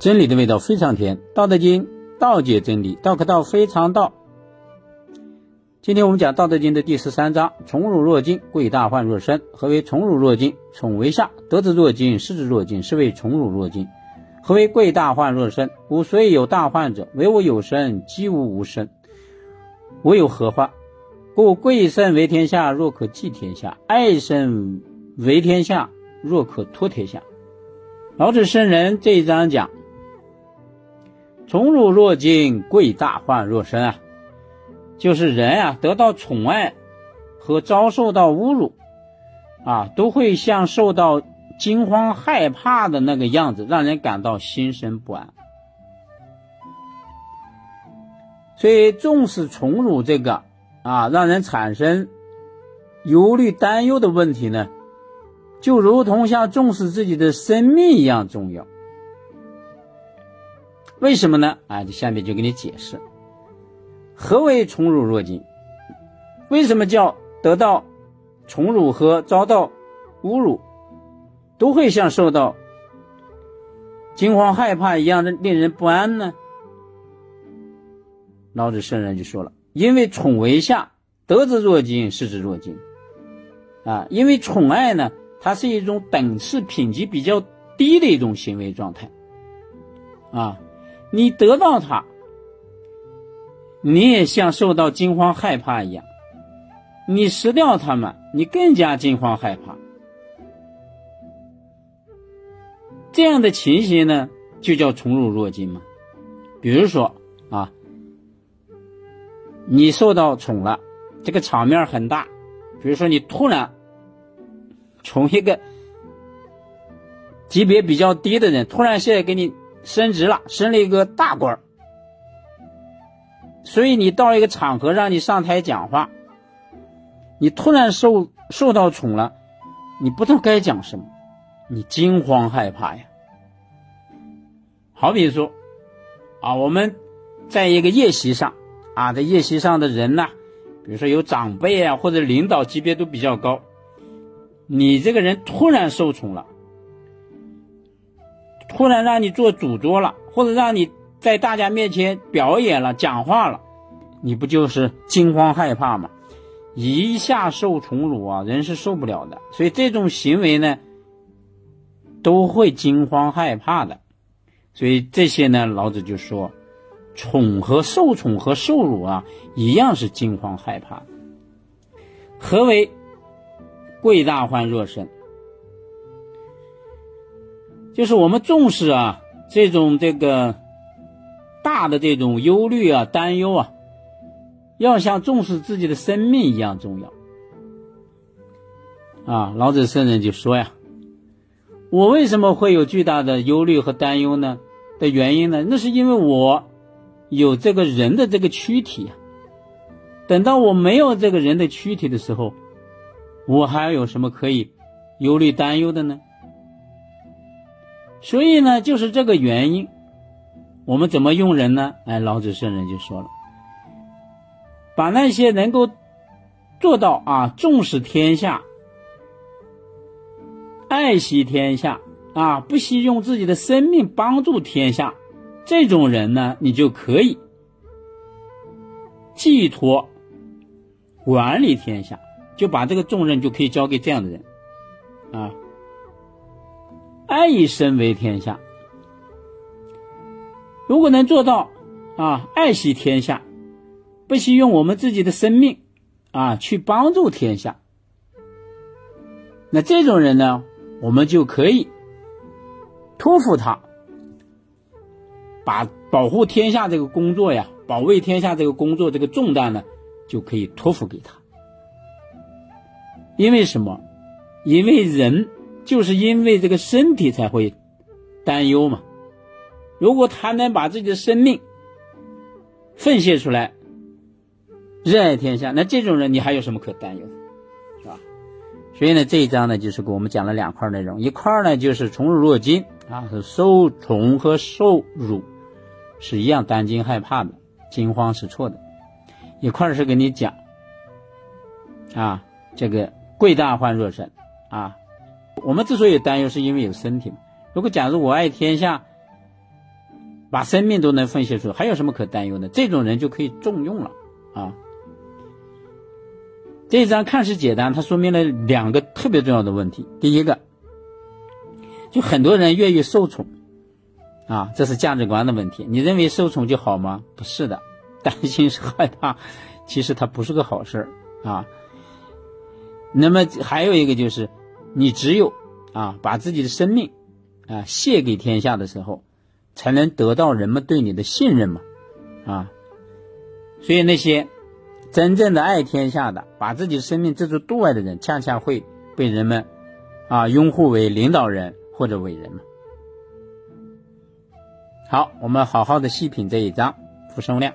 真理的味道非常甜，《道德经》道解真理，道可道非常道。今天我们讲《道德经》的第十三章：宠辱若惊，贵大患若身。何为宠辱若惊？宠为下，得之若惊，失之若惊，是谓宠辱若惊。何为贵大患若身？吾虽有大患者，唯我有身，几无无身，吾有何患？故贵身为天下，若可寄天下；爱身为天下，若可托天下。老子圣人这一章讲。宠辱若惊，贵大患若身啊，就是人啊得到宠爱和遭受到侮辱啊，都会像受到惊慌害怕的那个样子，让人感到心生不安。所以重视宠辱这个啊，让人产生忧虑担忧的问题呢，就如同像重视自己的生命一样重要。为什么呢？啊，这下面就给你解释，何为宠辱若惊？为什么叫得到宠辱和遭到侮辱，都会像受到惊慌害怕一样的令人不安呢？老子圣人就说了：因为宠为下，得之若惊，失之若惊。啊，因为宠爱呢，它是一种等次品级比较低的一种行为状态，啊。你得到它，你也像受到惊慌害怕一样；你失掉它们，你更加惊慌害怕。这样的情形呢，就叫宠辱若惊嘛。比如说啊，你受到宠了，这个场面很大。比如说你突然从一个级别比较低的人，突然现在给你。升职了，升了一个大官，所以你到一个场合让你上台讲话，你突然受受到宠了，你不知道该讲什么，你惊慌害怕呀。好比说，啊，我们在一个宴席上，啊，在宴席上的人呢，比如说有长辈啊，或者领导级别都比较高，你这个人突然受宠了。突然让你做主桌了，或者让你在大家面前表演了、讲话了，你不就是惊慌害怕吗？一下受宠辱啊，人是受不了的。所以这种行为呢，都会惊慌害怕的。所以这些呢，老子就说，宠和受宠和受辱啊，一样是惊慌害怕。何为贵大患若身？就是我们重视啊，这种这个大的这种忧虑啊、担忧啊，要像重视自己的生命一样重要。啊，老子圣人就说呀：“我为什么会有巨大的忧虑和担忧呢？的原因呢？那是因为我有这个人的这个躯体呀。等到我没有这个人的躯体的时候，我还有什么可以忧虑担忧的呢？”所以呢，就是这个原因，我们怎么用人呢？哎，老子圣人就说了，把那些能够做到啊，重视天下、爱惜天下啊，不惜用自己的生命帮助天下这种人呢，你就可以寄托管理天下，就把这个重任就可以交给这样的人啊。爱以身为天下，如果能做到啊，爱惜天下，不惜用我们自己的生命啊去帮助天下，那这种人呢，我们就可以托付他，把保护天下这个工作呀，保卫天下这个工作这个重担呢，就可以托付给他。因为什么？因为人。就是因为这个身体才会担忧嘛。如果他能把自己的生命奉献出来，热爱天下，那这种人你还有什么可担忧的，是吧？所以呢，这一章呢，就是给我们讲了两块内容，一块呢就是宠辱若惊啊，是受宠和受辱是一样担惊害怕的，惊慌失措的；一块是给你讲啊，这个贵大患若身啊。我们之所以担忧，是因为有身体嘛。如果假如我爱天下，把生命都能奉献出，还有什么可担忧的？这种人就可以重用了啊。这一章看似简单，它说明了两个特别重要的问题。第一个，就很多人愿意受宠啊，这是价值观的问题。你认为受宠就好吗？不是的，担心是害怕，其实它不是个好事儿啊。那么还有一个就是，你只有啊把自己的生命啊献给天下的时候，才能得到人们对你的信任嘛啊。所以那些。真正的爱天下的，把自己的生命置之度外的人，恰恰会被人们啊拥护为领导人或者伟人嘛。好，我们好好的细品这一章，傅声亮。